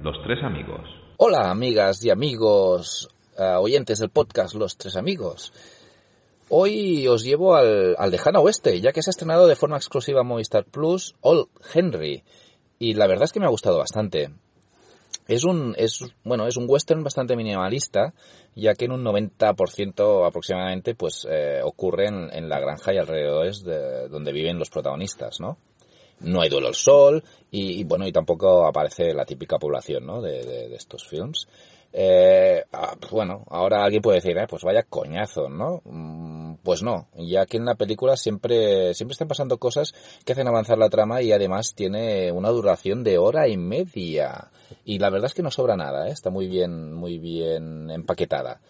Los Tres Amigos. Hola amigas y amigos, uh, oyentes del podcast Los Tres Amigos. Hoy os llevo al, al lejano oeste, ya que se ha estrenado de forma exclusiva Movistar Plus All Henry. Y la verdad es que me ha gustado bastante. Es un, es, bueno, es un western bastante minimalista, ya que en un 90% aproximadamente, pues, eh, ocurre en, en, la granja y alrededores de donde viven los protagonistas, ¿no? No hay duelo al sol y, bueno, y tampoco aparece la típica población, ¿no? De, de, estos films. Eh, bueno, ahora alguien puede decir, eh, pues vaya coñazo, ¿no? Mm, pues no, ya que en la película siempre, siempre están pasando cosas que hacen avanzar la trama y además tiene una duración de hora y media. Y la verdad es que no sobra nada, ¿eh? está muy bien, muy bien empaquetada.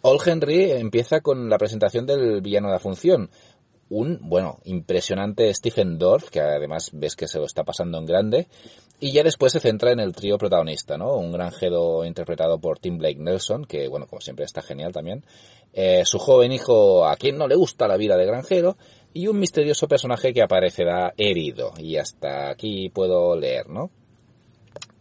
All Henry empieza con la presentación del villano de la función, un, bueno, impresionante Stephen Dorff, que además ves que se lo está pasando en grande, y ya después se centra en el trío protagonista, ¿no? Un granjero interpretado por Tim Blake Nelson, que, bueno, como siempre está genial también, eh, su joven hijo, a quien no le gusta la vida de granjero, y un misterioso personaje que aparecerá herido, y hasta aquí puedo leer, ¿no?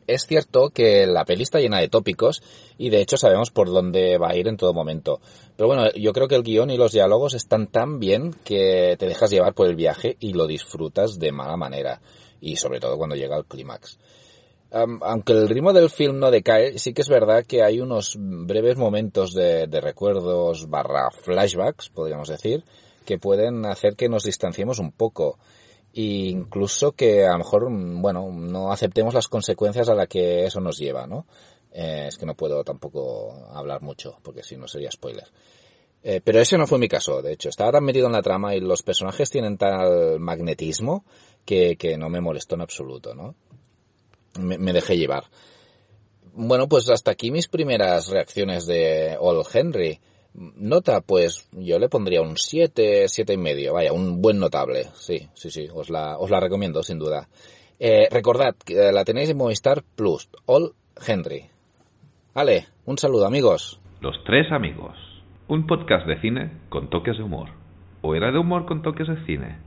Es cierto que la peli está llena de tópicos y de hecho sabemos por dónde va a ir en todo momento. Pero bueno, yo creo que el guion y los diálogos están tan bien que te dejas llevar por el viaje y lo disfrutas de mala manera. Y sobre todo cuando llega al clímax. Aunque el ritmo del film no decae, sí que es verdad que hay unos breves momentos de, de recuerdos barra flashbacks, podríamos decir, que pueden hacer que nos distanciemos un poco incluso que a lo mejor, bueno, no aceptemos las consecuencias a las que eso nos lleva, ¿no? Eh, es que no puedo tampoco hablar mucho, porque si no sería spoiler. Eh, pero ese no fue mi caso, de hecho. Estaba tan metido en la trama y los personajes tienen tal magnetismo que, que no me molestó en absoluto, ¿no? Me, me, dejé llevar. Bueno, pues hasta aquí mis primeras reacciones de All Henry. Nota, pues yo le pondría un 7, siete y medio, vaya, un buen notable, sí, sí, sí, os la, os la recomiendo sin duda. Eh, recordad, que la tenéis en Movistar Plus, All Henry. Vale, un saludo amigos. Los tres amigos, un podcast de cine con toques de humor. ¿O era de humor con toques de cine?